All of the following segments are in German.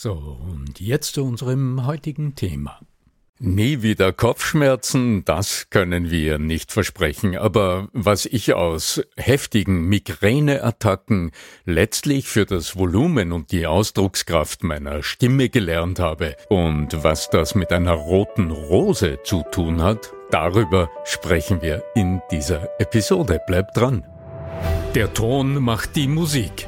So, und jetzt zu unserem heutigen Thema. Nie wieder Kopfschmerzen, das können wir nicht versprechen, aber was ich aus heftigen Migräneattacken letztlich für das Volumen und die Ausdruckskraft meiner Stimme gelernt habe und was das mit einer roten Rose zu tun hat, darüber sprechen wir in dieser Episode. Bleibt dran. Der Ton macht die Musik.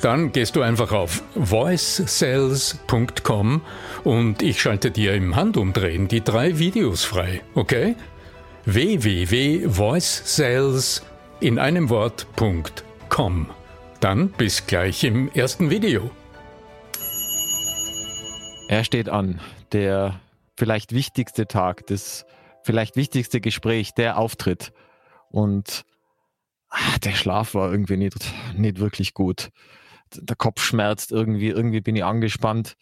Dann gehst du einfach auf voicesales.com und ich schalte dir im Handumdrehen die drei Videos frei, okay? www.voicesales in einem Wort.com. Dann bis gleich im ersten Video. Er steht an, der vielleicht wichtigste Tag, das vielleicht wichtigste Gespräch, der Auftritt. Und ach, der Schlaf war irgendwie nicht, nicht wirklich gut. Der Kopf schmerzt irgendwie, irgendwie bin ich angespannt.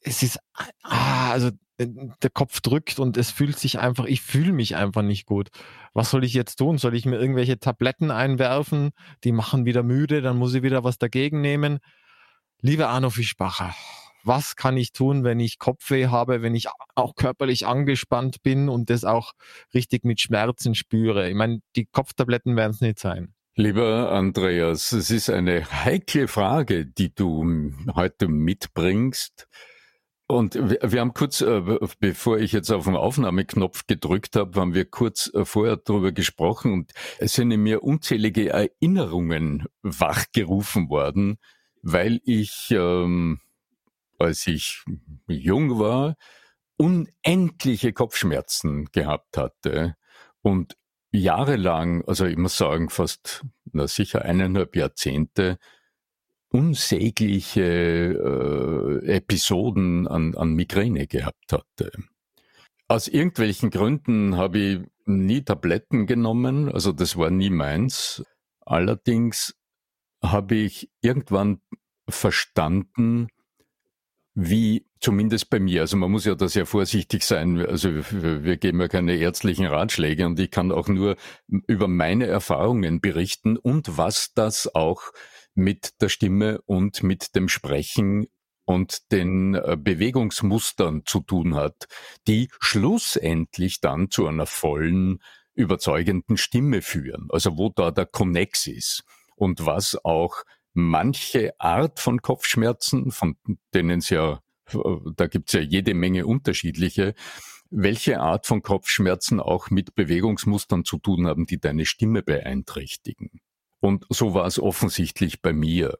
Es ist, ah, also der Kopf drückt und es fühlt sich einfach, ich fühle mich einfach nicht gut. Was soll ich jetzt tun? Soll ich mir irgendwelche Tabletten einwerfen? Die machen wieder müde, dann muss ich wieder was dagegen nehmen. Liebe Arno Fischbacher, was kann ich tun, wenn ich Kopfweh habe, wenn ich auch körperlich angespannt bin und das auch richtig mit Schmerzen spüre? Ich meine, die Kopftabletten werden es nicht sein. Lieber Andreas, es ist eine heikle Frage, die du heute mitbringst. Und wir, haben kurz, äh, bevor ich jetzt auf den Aufnahmeknopf gedrückt habe, haben wir kurz äh, vorher darüber gesprochen und es sind in mir unzählige Erinnerungen wachgerufen worden, weil ich ähm, als ich jung war, unendliche Kopfschmerzen gehabt hatte und jahrelang, also ich muss sagen, fast na sicher eineinhalb Jahrzehnte, unsägliche äh, Episoden an, an Migräne gehabt hatte. Aus irgendwelchen Gründen habe ich nie Tabletten genommen, also das war nie meins. Allerdings habe ich irgendwann verstanden, wie zumindest bei mir, also man muss ja da sehr vorsichtig sein, also wir geben ja keine ärztlichen Ratschläge und ich kann auch nur über meine Erfahrungen berichten und was das auch mit der Stimme und mit dem Sprechen und den äh, Bewegungsmustern zu tun hat, die schlussendlich dann zu einer vollen, überzeugenden Stimme führen, also wo da der Konnex ist und was auch manche Art von Kopfschmerzen, von denen es ja, da gibt's ja jede Menge unterschiedliche, welche Art von Kopfschmerzen auch mit Bewegungsmustern zu tun haben, die deine Stimme beeinträchtigen. Und so war es offensichtlich bei mir.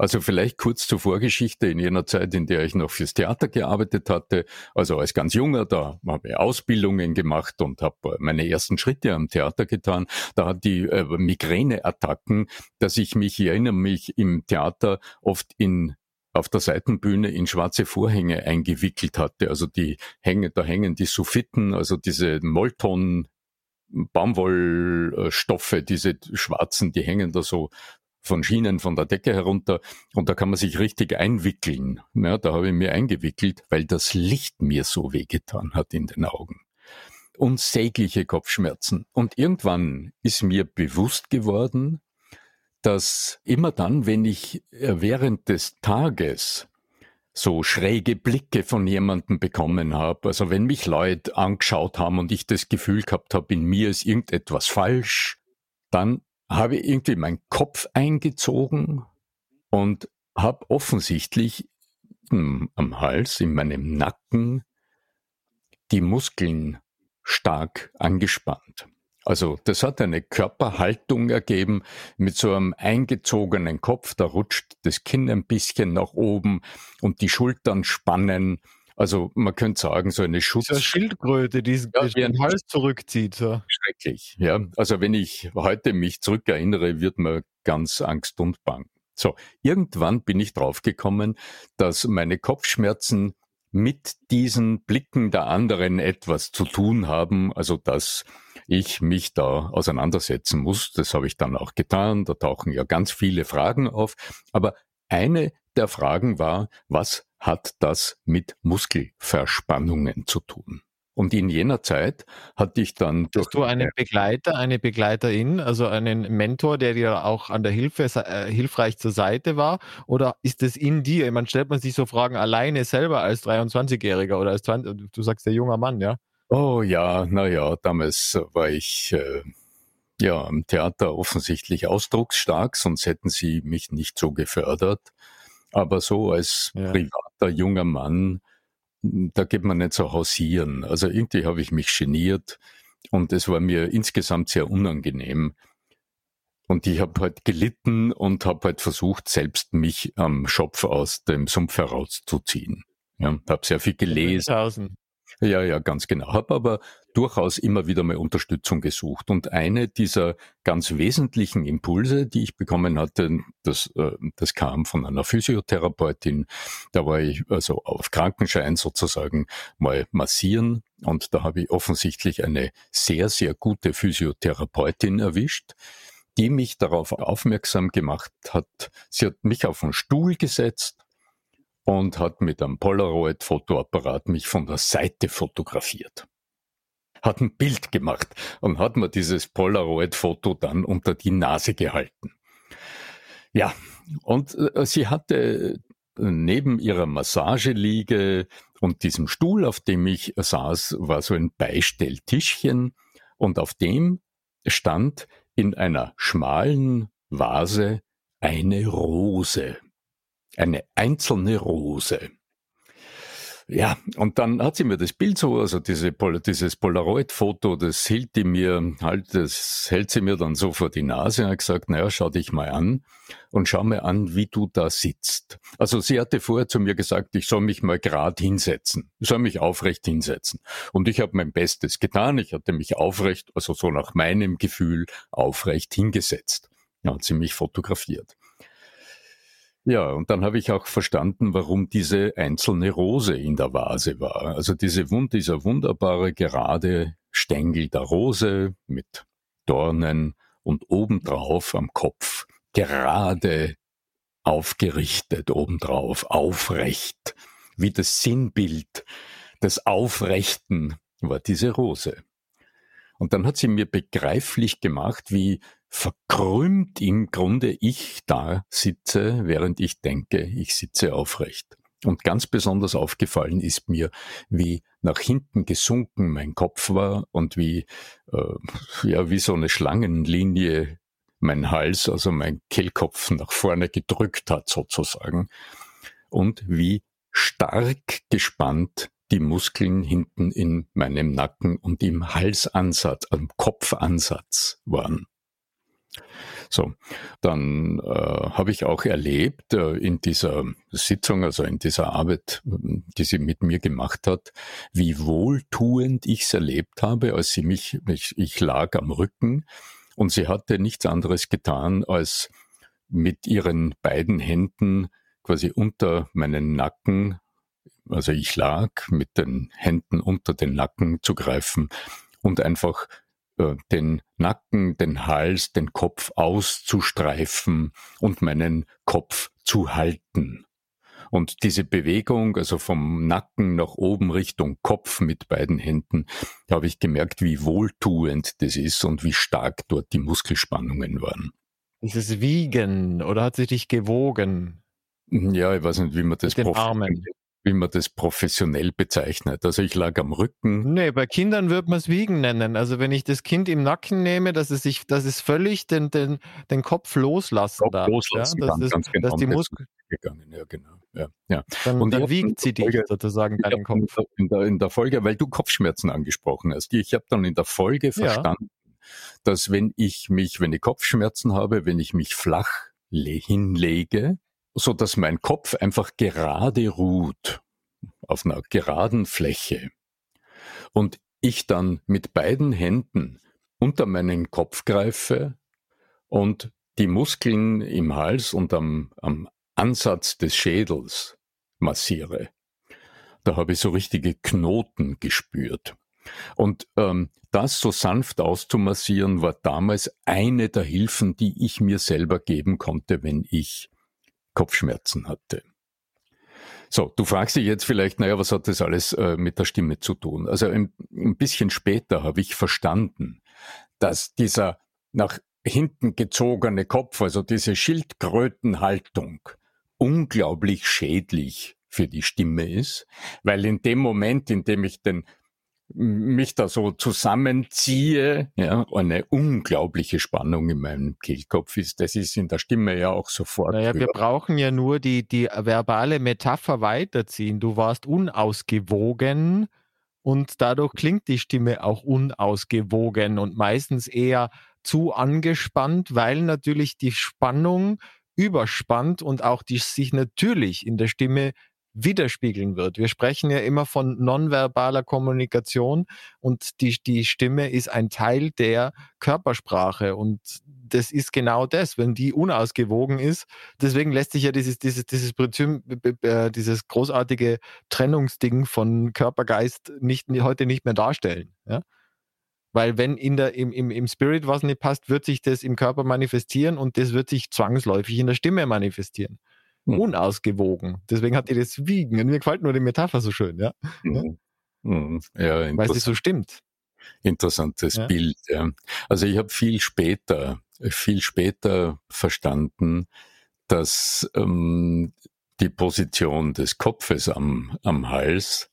Also vielleicht kurz zur Vorgeschichte in jener Zeit, in der ich noch fürs Theater gearbeitet hatte. Also als ganz junger, da habe ich Ausbildungen gemacht und habe meine ersten Schritte am Theater getan. Da hat die äh, Migräneattacken, dass ich mich, ich erinnere mich im Theater oft in auf der Seitenbühne in schwarze Vorhänge eingewickelt hatte. Also die hängen, da hängen die Suffiten, also diese Molton Baumwollstoffe, diese schwarzen, die hängen da so von Schienen von der Decke herunter und da kann man sich richtig einwickeln. Ja, da habe ich mir eingewickelt, weil das Licht mir so wehgetan hat in den Augen. Unsägliche Kopfschmerzen. Und irgendwann ist mir bewusst geworden, dass immer dann, wenn ich äh, während des Tages so schräge Blicke von jemandem bekommen habe, also wenn mich Leute angeschaut haben und ich das Gefühl gehabt habe, in mir ist irgendetwas falsch, dann habe irgendwie meinen Kopf eingezogen und habe offensichtlich hm, am Hals, in meinem Nacken, die Muskeln stark angespannt. Also das hat eine Körperhaltung ergeben mit so einem eingezogenen Kopf, da rutscht das Kinn ein bisschen nach oben und die Schultern spannen. Also man könnte sagen, so eine Schutz... Eine Schildkröte, die ja, den Hals zurückzieht. So. Schrecklich, ja. Also wenn ich heute mich zurückerinnere, wird mir ganz Angst und Bang. So, irgendwann bin ich draufgekommen, dass meine Kopfschmerzen mit diesen Blicken der anderen etwas zu tun haben, also dass ich mich da auseinandersetzen muss. Das habe ich dann auch getan. Da tauchen ja ganz viele Fragen auf. Aber eine der Fragen war, was hat das mit Muskelverspannungen zu tun? Und in jener Zeit hatte ich dann. Hast du einen Begleiter, eine Begleiterin, also einen Mentor, der dir auch an der Hilfe äh, hilfreich zur Seite war? Oder ist es in dir? Man stellt man sich so Fragen alleine selber als 23-Jähriger oder als 20, du sagst der junger Mann, ja? Oh ja, naja, damals war ich äh, ja am Theater offensichtlich ausdrucksstark, sonst hätten sie mich nicht so gefördert. Aber so als ja. privater junger Mann, da geht man nicht so hausieren. Also irgendwie habe ich mich geniert und es war mir insgesamt sehr unangenehm. Und ich habe halt gelitten und habe halt versucht, selbst mich am Schopf aus dem Sumpf herauszuziehen. Ja, habe sehr viel gelesen. Ja, ja, ganz genau. Habe aber durchaus immer wieder mal Unterstützung gesucht. Und eine dieser ganz wesentlichen Impulse, die ich bekommen hatte, das, äh, das kam von einer Physiotherapeutin. Da war ich also auf Krankenschein sozusagen mal massieren. Und da habe ich offensichtlich eine sehr, sehr gute Physiotherapeutin erwischt die mich darauf aufmerksam gemacht hat. Sie hat mich auf einen Stuhl gesetzt und hat mit einem Polaroid-Fotoapparat mich von der Seite fotografiert. Hat ein Bild gemacht und hat mir dieses Polaroid-Foto dann unter die Nase gehalten. Ja, und äh, sie hatte neben ihrer Massageliege und diesem Stuhl, auf dem ich saß, war so ein Beistelltischchen und auf dem stand in einer schmalen Vase eine Rose eine einzelne Rose. Ja, und dann hat sie mir das Bild so, also diese, dieses Polaroid-Foto, das hielt die mir halt, das hält sie mir dann so vor die Nase und hat gesagt, naja, schau dich mal an und schau mir an, wie du da sitzt. Also sie hatte vorher zu mir gesagt, ich soll mich mal grad hinsetzen. Ich soll mich aufrecht hinsetzen. Und ich habe mein Bestes getan. Ich hatte mich aufrecht, also so nach meinem Gefühl, aufrecht hingesetzt. Ja, hat sie mich fotografiert. Ja, und dann habe ich auch verstanden, warum diese einzelne Rose in der Vase war. Also diese, dieser wunderbare gerade Stängel der Rose mit Dornen und obendrauf am Kopf gerade aufgerichtet, obendrauf aufrecht, wie das Sinnbild des Aufrechten war diese Rose. Und dann hat sie mir begreiflich gemacht, wie verkrümmt im Grunde ich da sitze, während ich denke, ich sitze aufrecht. Und ganz besonders aufgefallen ist mir, wie nach hinten gesunken mein Kopf war und wie, äh, ja, wie so eine Schlangenlinie mein Hals, also mein Kehlkopf nach vorne gedrückt hat sozusagen. Und wie stark gespannt die Muskeln hinten in meinem Nacken und im Halsansatz, am Kopfansatz waren. So, dann äh, habe ich auch erlebt äh, in dieser Sitzung, also in dieser Arbeit, die sie mit mir gemacht hat, wie wohltuend ich es erlebt habe, als sie mich, ich, ich lag am Rücken und sie hatte nichts anderes getan, als mit ihren beiden Händen quasi unter meinen Nacken, also ich lag mit den Händen unter den Nacken zu greifen und einfach äh, den Nacken, den Hals, den Kopf auszustreifen und meinen Kopf zu halten. Und diese Bewegung, also vom Nacken nach oben Richtung Kopf mit beiden Händen, da habe ich gemerkt, wie wohltuend das ist und wie stark dort die Muskelspannungen waren. Dieses Wiegen oder hat sich dich gewogen? Ja, ich weiß nicht, wie man das mit den Armen wie man das professionell bezeichnet. Also ich lag am Rücken. Nee, bei Kindern wird man es Wiegen nennen. Also wenn ich das Kind im Nacken nehme, dass es sich, dass es völlig den, den, den Kopf loslassen Kopf darf. Loslassen ja? kann, das, ganz genau. Dass die Muskeln gegangen, ja genau. Ja, ja. Dann, und dann wiegt sie dich sozusagen deinen Kopf. In der, in der Folge, weil du Kopfschmerzen angesprochen hast, ich habe dann in der Folge verstanden, ja. dass wenn ich mich, wenn ich Kopfschmerzen habe, wenn ich mich flach hinlege, so dass mein Kopf einfach gerade ruht auf einer geraden Fläche und ich dann mit beiden Händen unter meinen Kopf greife und die Muskeln im Hals und am, am Ansatz des Schädels massiere. Da habe ich so richtige Knoten gespürt. Und ähm, das so sanft auszumassieren war damals eine der Hilfen, die ich mir selber geben konnte, wenn ich Kopfschmerzen hatte. So, du fragst dich jetzt vielleicht, naja, was hat das alles äh, mit der Stimme zu tun? Also ein, ein bisschen später habe ich verstanden, dass dieser nach hinten gezogene Kopf, also diese Schildkrötenhaltung, unglaublich schädlich für die Stimme ist, weil in dem Moment, in dem ich den mich da so zusammenziehe, ja, eine unglaubliche Spannung in meinem Kehlkopf ist. Das ist in der Stimme ja auch sofort. Naja, wir brauchen ja nur die, die verbale Metapher weiterziehen. Du warst unausgewogen und dadurch klingt die Stimme auch unausgewogen und meistens eher zu angespannt, weil natürlich die Spannung überspannt und auch die sich natürlich in der Stimme widerspiegeln wird. Wir sprechen ja immer von nonverbaler Kommunikation und die, die Stimme ist ein Teil der Körpersprache und das ist genau das, wenn die unausgewogen ist. Deswegen lässt sich ja dieses, dieses, dieses Prinzip, äh, dieses großartige Trennungsding von Körpergeist nicht, heute nicht mehr darstellen. Ja? Weil wenn in der, im, im, im Spirit was nicht passt, wird sich das im Körper manifestieren und das wird sich zwangsläufig in der Stimme manifestieren. Hm. unausgewogen. Deswegen hat ihr das Wiegen. Und mir gefällt nur die Metapher so schön, ja. Mhm. Mhm. ja Weil sie so stimmt. Interessantes ja. Bild, ja. Also ich habe viel später, viel später verstanden, dass ähm, die Position des Kopfes am, am Hals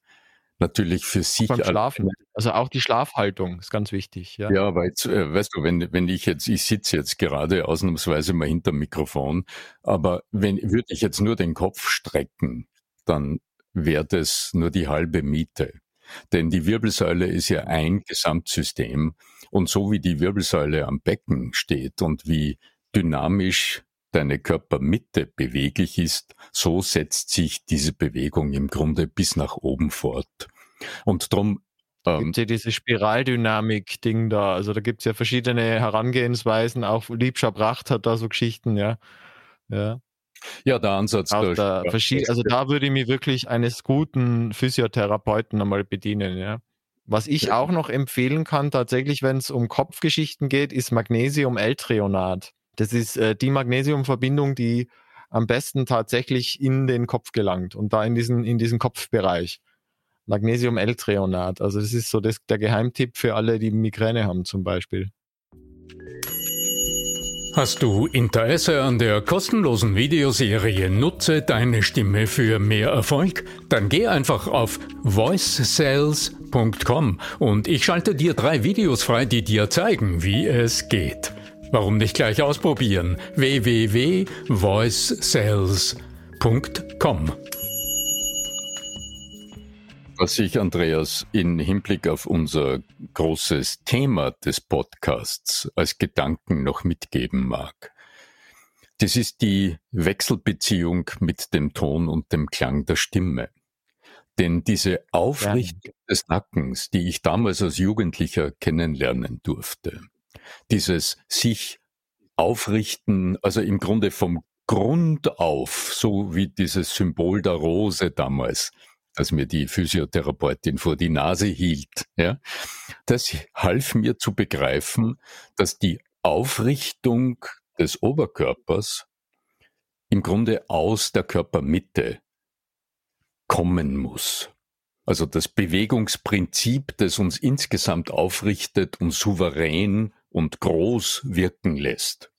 natürlich für sich. Beim Schlafen. Also auch die Schlafhaltung ist ganz wichtig. Ja, ja weil, äh, weißt du, wenn, wenn ich jetzt, ich sitze jetzt gerade ausnahmsweise mal hinter dem Mikrofon, aber wenn, würde ich jetzt nur den Kopf strecken, dann wäre das nur die halbe Miete. Denn die Wirbelsäule ist ja ein Gesamtsystem und so wie die Wirbelsäule am Becken steht und wie dynamisch deine Körpermitte beweglich ist, so setzt sich diese Bewegung im Grunde bis nach oben fort. Und drum ähm, gibt ja diese Spiraldynamik-Ding da. Also da gibt es ja verschiedene Herangehensweisen. Auch Liebscher Bracht hat da so Geschichten, ja. Ja, ja der Ansatz. Der, da also da würde ich mich wirklich eines guten Physiotherapeuten einmal bedienen, ja. Was ich auch noch empfehlen kann, tatsächlich, wenn es um Kopfgeschichten geht, ist Magnesium-L-Treonat. Das ist äh, die Magnesiumverbindung, die am besten tatsächlich in den Kopf gelangt und da in diesen, in diesen Kopfbereich. Magnesium-L-Treonat. Also das ist so das, der Geheimtipp für alle, die Migräne haben zum Beispiel. Hast du Interesse an der kostenlosen Videoserie Nutze deine Stimme für mehr Erfolg? Dann geh einfach auf voicesales.com und ich schalte dir drei Videos frei, die dir zeigen, wie es geht. Warum nicht gleich ausprobieren? www.voicesales.com Was ich, Andreas, in Hinblick auf unser großes Thema des Podcasts als Gedanken noch mitgeben mag, das ist die Wechselbeziehung mit dem Ton und dem Klang der Stimme. Denn diese Aufrichtung ja. des Nackens, die ich damals als Jugendlicher kennenlernen durfte, dieses sich aufrichten, also im Grunde vom Grund auf, so wie dieses Symbol der Rose damals, das mir die Physiotherapeutin vor die Nase hielt. Ja, das half mir zu begreifen, dass die Aufrichtung des Oberkörpers im Grunde aus der Körpermitte kommen muss. Also das Bewegungsprinzip, das uns insgesamt aufrichtet und souverän und groß wirken lässt,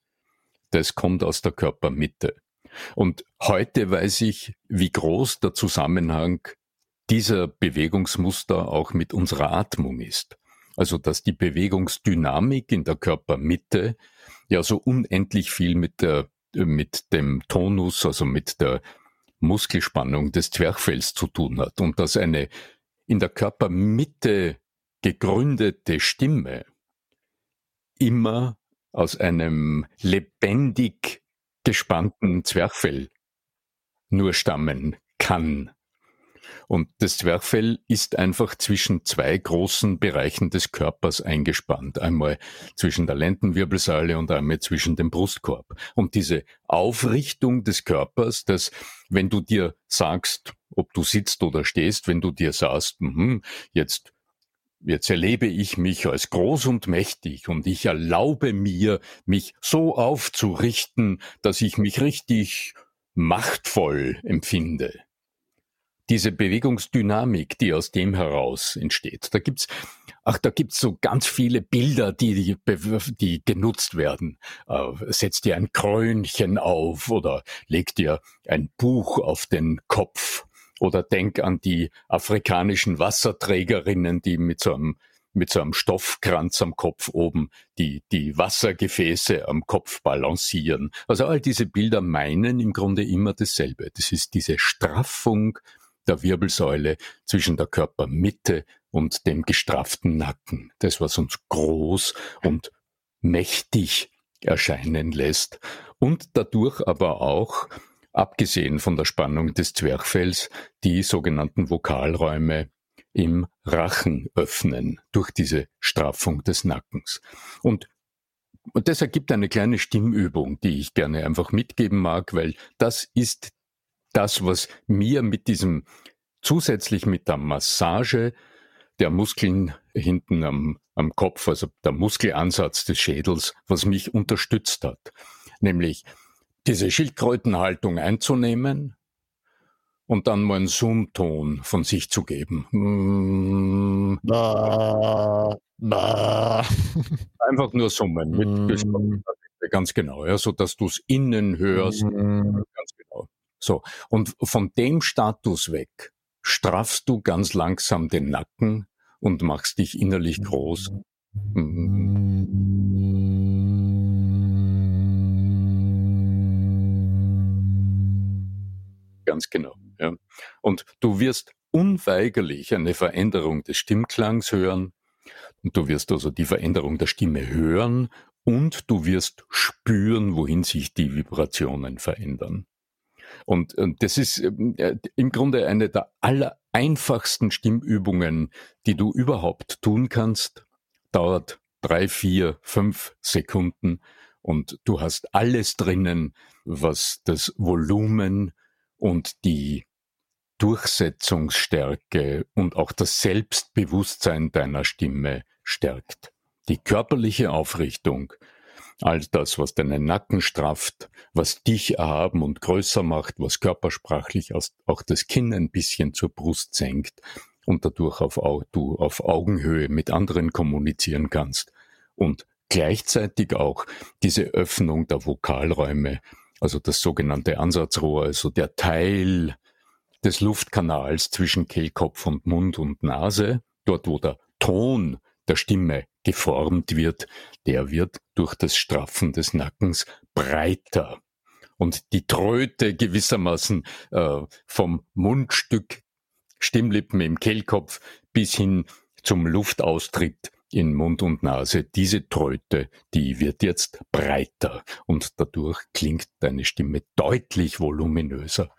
das kommt aus der Körpermitte. Und heute weiß ich, wie groß der Zusammenhang dieser Bewegungsmuster auch mit unserer Atmung ist. Also dass die Bewegungsdynamik in der Körpermitte ja so unendlich viel mit der mit dem Tonus, also mit der Muskelspannung des Zwerchfells zu tun hat und dass eine in der Körpermitte gegründete Stimme immer aus einem lebendig gespannten Zwerchfell nur stammen kann. Und das Zwerchfell ist einfach zwischen zwei großen Bereichen des Körpers eingespannt. Einmal zwischen der Lendenwirbelsäule und einmal zwischen dem Brustkorb. Und diese Aufrichtung des Körpers, dass wenn du dir sagst, ob du sitzt oder stehst, wenn du dir sagst, mh, jetzt Jetzt erlebe ich mich als groß und mächtig und ich erlaube mir, mich so aufzurichten, dass ich mich richtig machtvoll empfinde diese Bewegungsdynamik, die aus dem heraus entsteht. Da gibt's, ach, da gibt's so ganz viele Bilder, die, die, die genutzt werden. Äh, setz dir ein Krönchen auf oder leg dir ein Buch auf den Kopf oder denk an die afrikanischen Wasserträgerinnen, die mit so einem mit so einem Stoffkranz am Kopf oben die, die Wassergefäße am Kopf balancieren. Also all diese Bilder meinen im Grunde immer dasselbe. Das ist diese Straffung der Wirbelsäule zwischen der Körpermitte und dem gestrafften Nacken. Das, was uns groß und mächtig erscheinen lässt und dadurch aber auch, abgesehen von der Spannung des Zwerchfells, die sogenannten Vokalräume im Rachen öffnen durch diese Straffung des Nackens. Und und das ergibt eine kleine Stimmübung, die ich gerne einfach mitgeben mag, weil das ist das, was mir mit diesem zusätzlich mit der Massage der Muskeln hinten am, am Kopf, also der Muskelansatz des Schädels, was mich unterstützt hat. Nämlich diese Schildkrötenhaltung einzunehmen und dann mal einen Zoom-Ton von sich zu geben. Mm. Einfach nur summen mit mm. ganz genau, ja, so dass du es innen hörst. Mm. Ganz genau. So. Und von dem Status weg straffst du ganz langsam den Nacken und machst dich innerlich groß. Ganz genau. Ja. Und du wirst unweigerlich eine Veränderung des Stimmklangs hören. Und du wirst also die Veränderung der Stimme hören und du wirst spüren, wohin sich die Vibrationen verändern. Und, und das ist äh, im Grunde eine der aller einfachsten Stimmübungen, die du überhaupt tun kannst. Dauert drei, vier, fünf Sekunden und du hast alles drinnen, was das Volumen und die Durchsetzungsstärke und auch das Selbstbewusstsein deiner Stimme stärkt. Die körperliche Aufrichtung, All das, was deinen Nacken strafft, was dich erhaben und größer macht, was körpersprachlich auch das Kinn ein bisschen zur Brust senkt und dadurch auf, du auf Augenhöhe mit anderen kommunizieren kannst. Und gleichzeitig auch diese Öffnung der Vokalräume, also das sogenannte Ansatzrohr, also der Teil des Luftkanals zwischen Kehlkopf und Mund und Nase, dort wo der Ton der Stimme geformt wird, der wird durch das Straffen des Nackens breiter. Und die Tröte gewissermaßen äh, vom Mundstück, Stimmlippen im Kehlkopf bis hin zum Luftaustritt in Mund und Nase, diese Tröte, die wird jetzt breiter und dadurch klingt deine Stimme deutlich voluminöser.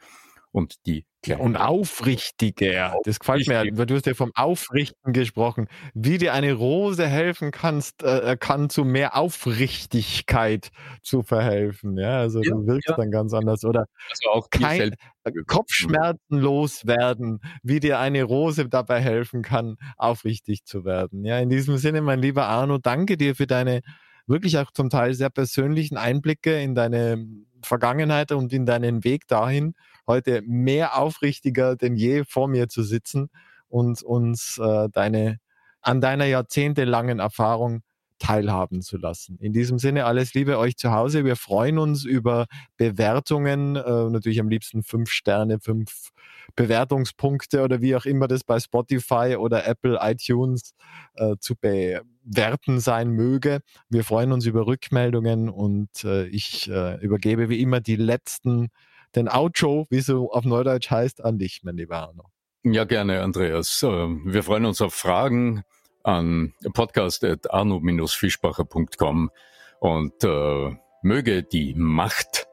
Und die Kleine. Und aufrichtiger, das gefällt mir, weil du hast ja vom Aufrichten gesprochen, wie dir eine Rose helfen kannst, äh, kann zu mehr Aufrichtigkeit zu verhelfen, ja, also ja, du wirkst ja. dann ganz anders. Oder also auch kein, äh, Kopfschmerzen loswerden, wie dir eine Rose dabei helfen kann, aufrichtig zu werden. Ja, in diesem Sinne, mein lieber Arno, danke dir für deine wirklich auch zum Teil sehr persönlichen Einblicke in deine Vergangenheit und in deinen Weg dahin, heute mehr aufrichtiger denn je vor mir zu sitzen und uns äh, deine an deiner jahrzehntelangen Erfahrung teilhaben zu lassen. In diesem Sinne alles Liebe euch zu Hause. Wir freuen uns über Bewertungen, äh, natürlich am liebsten fünf Sterne, fünf Bewertungspunkte oder wie auch immer das bei Spotify oder Apple iTunes äh, zu bewerten sein möge. Wir freuen uns über Rückmeldungen und äh, ich äh, übergebe wie immer die letzten, den Outro, wie so auf Neudeutsch heißt, an dich, mein lieber Arno. Ja, gerne, Andreas. Wir freuen uns auf Fragen an podcast.arno-fischbacher.com und äh, möge die Macht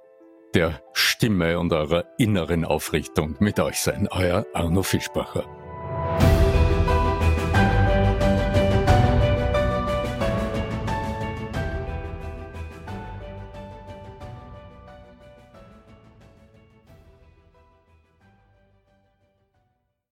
der Stimme und eurer inneren Aufrichtung mit euch sein. Euer Arno Fischbacher.